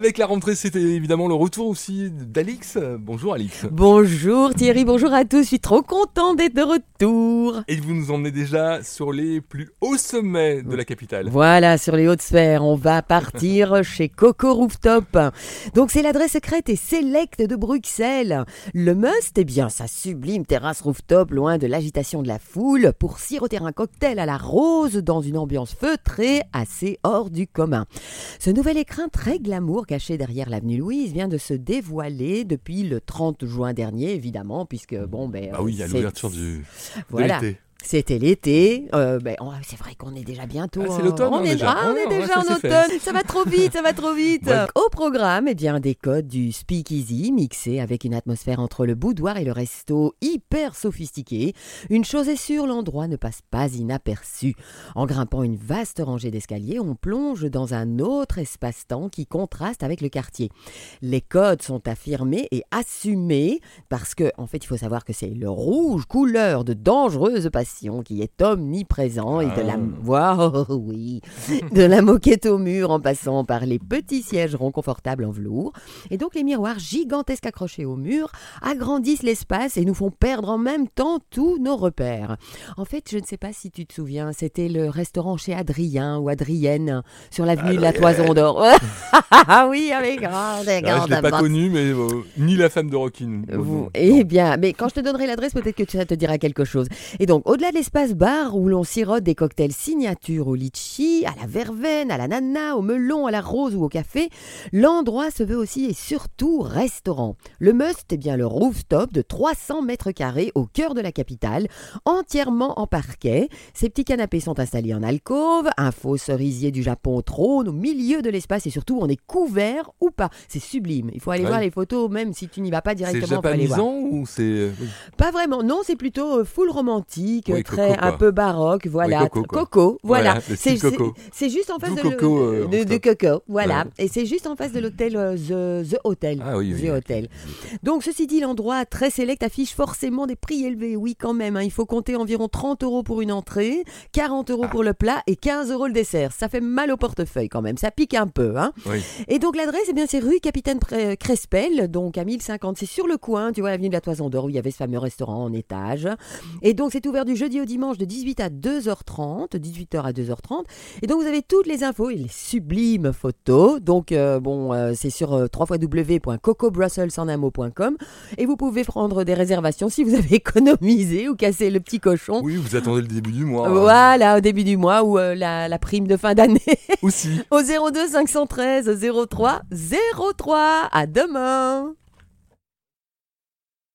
Avec la rentrée, c'était évidemment le retour aussi d'Alix. Bonjour Alix. Bonjour Thierry, bonjour à tous. Je suis trop content d'être de retour. Et vous nous emmenez déjà sur les plus hauts sommets de la capitale. Voilà, sur les hautes sphères, on va partir chez Coco Rooftop. Donc c'est l'adresse secrète et sélecte de Bruxelles. Le must, eh bien, sa sublime terrasse rooftop loin de l'agitation de la foule pour siroter un cocktail à la rose dans une ambiance feutrée assez hors du commun. Ce nouvel écrin très glamour caché derrière l'avenue Louise vient de se dévoiler depuis le 30 juin dernier, évidemment, puisque bon, ben. Ah oui, il y a c'est- l'ouverture du Voilà. de. C'était l'été. Euh, ben, c'est vrai qu'on est déjà bientôt. Ah, c'est l'automne, On est déjà. ah, on est déjà en automne. Ça va trop vite, ça va trop vite. Ouais. Au programme, eh bien, des codes du speakeasy mixés avec une atmosphère entre le boudoir et le resto hyper sophistiqué. Une chose est sûre, l'endroit ne passe pas inaperçu. En grimpant une vaste rangée d'escaliers, on plonge dans un autre espace-temps qui contraste avec le quartier. Les codes sont affirmés et assumés parce que, en fait, il faut savoir que c'est le rouge, couleur de dangereuse passion, qui est omniprésent et de la, Ah. Wow, oui, de la moquette au mur en passant par les petits sièges ronds confortables en velours. Et donc, les miroirs gigantesques accrochés au mur agrandissent l'espace et nous font perdre en même temps tous nos repères. En fait, je ne sais pas si tu te souviens, c'était le restaurant chez Adrien ou Adrienne sur l'avenue de la Toison d'Or. Ah oui, avec grande, Ah, je grande l'ai pas connu, mais euh, ni la femme de Rockin. Vous- Eh bien, mais quand je te donnerai l'adresse, peut-être que ça te dira quelque chose. Et donc, au-delà de l'espace bar où l'on sirote des cocktails signature au litchi, à la verveine, à la nana, au melon, à la rose ou au café, l'endroit se veut aussi et surtout restaurant. Le must, eh bien, le rooftop de 300 mètres carrés au cœur de la capitale, entièrement en parquet. Ces petits canapés sont installés en alcôve, un faux cerisier du Japon trône au milieu de l'espace et surtout, on est couvert ou pas. C'est sublime. Il faut aller Ouais. voir les photos, même si tu n'y vas pas C'est directement. voir. japonisant ou c'est. Pas vraiment, non, c'est plutôt euh, full romantique, Oui, très coco, un peu baroque, voilà. coco, voilà. C'est juste en face de, coco, le, euh, de, de rooftop. coco, voilà. Ouais. Et c'est juste en face de l'hôtel euh, The, The Hotel. Ah oui, The. Hotel. Donc ceci dit, l'endroit très sélect affiche forcément des prix élevés. Oui, quand même. hein, il faut compter environ 30 euros pour une entrée, 40 euros Ah. pour le plat et 15 euros le dessert. Ça fait mal au portefeuille quand même. Ça pique un peu, hein. Et donc l'adresse, eh bien, c'est rue Capitaine Crespel, donc à 1050. C'est sur le coin, tu vois, l'avenue de la Toison d'Or, où il y avait ce fameux restaurant en étage. Et donc c'est ouvert du jeudi au dimanche de 18 à 2h30, 18h à 2h30. Et donc vous avez toutes les infos et les sublimes photos. Donc euh, bon, euh, c'est sur euh, www.cocobrussels.com et vous pouvez prendre des réservations si vous avez économisé ou cassé le petit cochon. Oui, vous attendez le début du mois. hein. Voilà, au début du mois ou euh, la, la prime de fin d'année Aussi. au 02 513 03 03. À demain.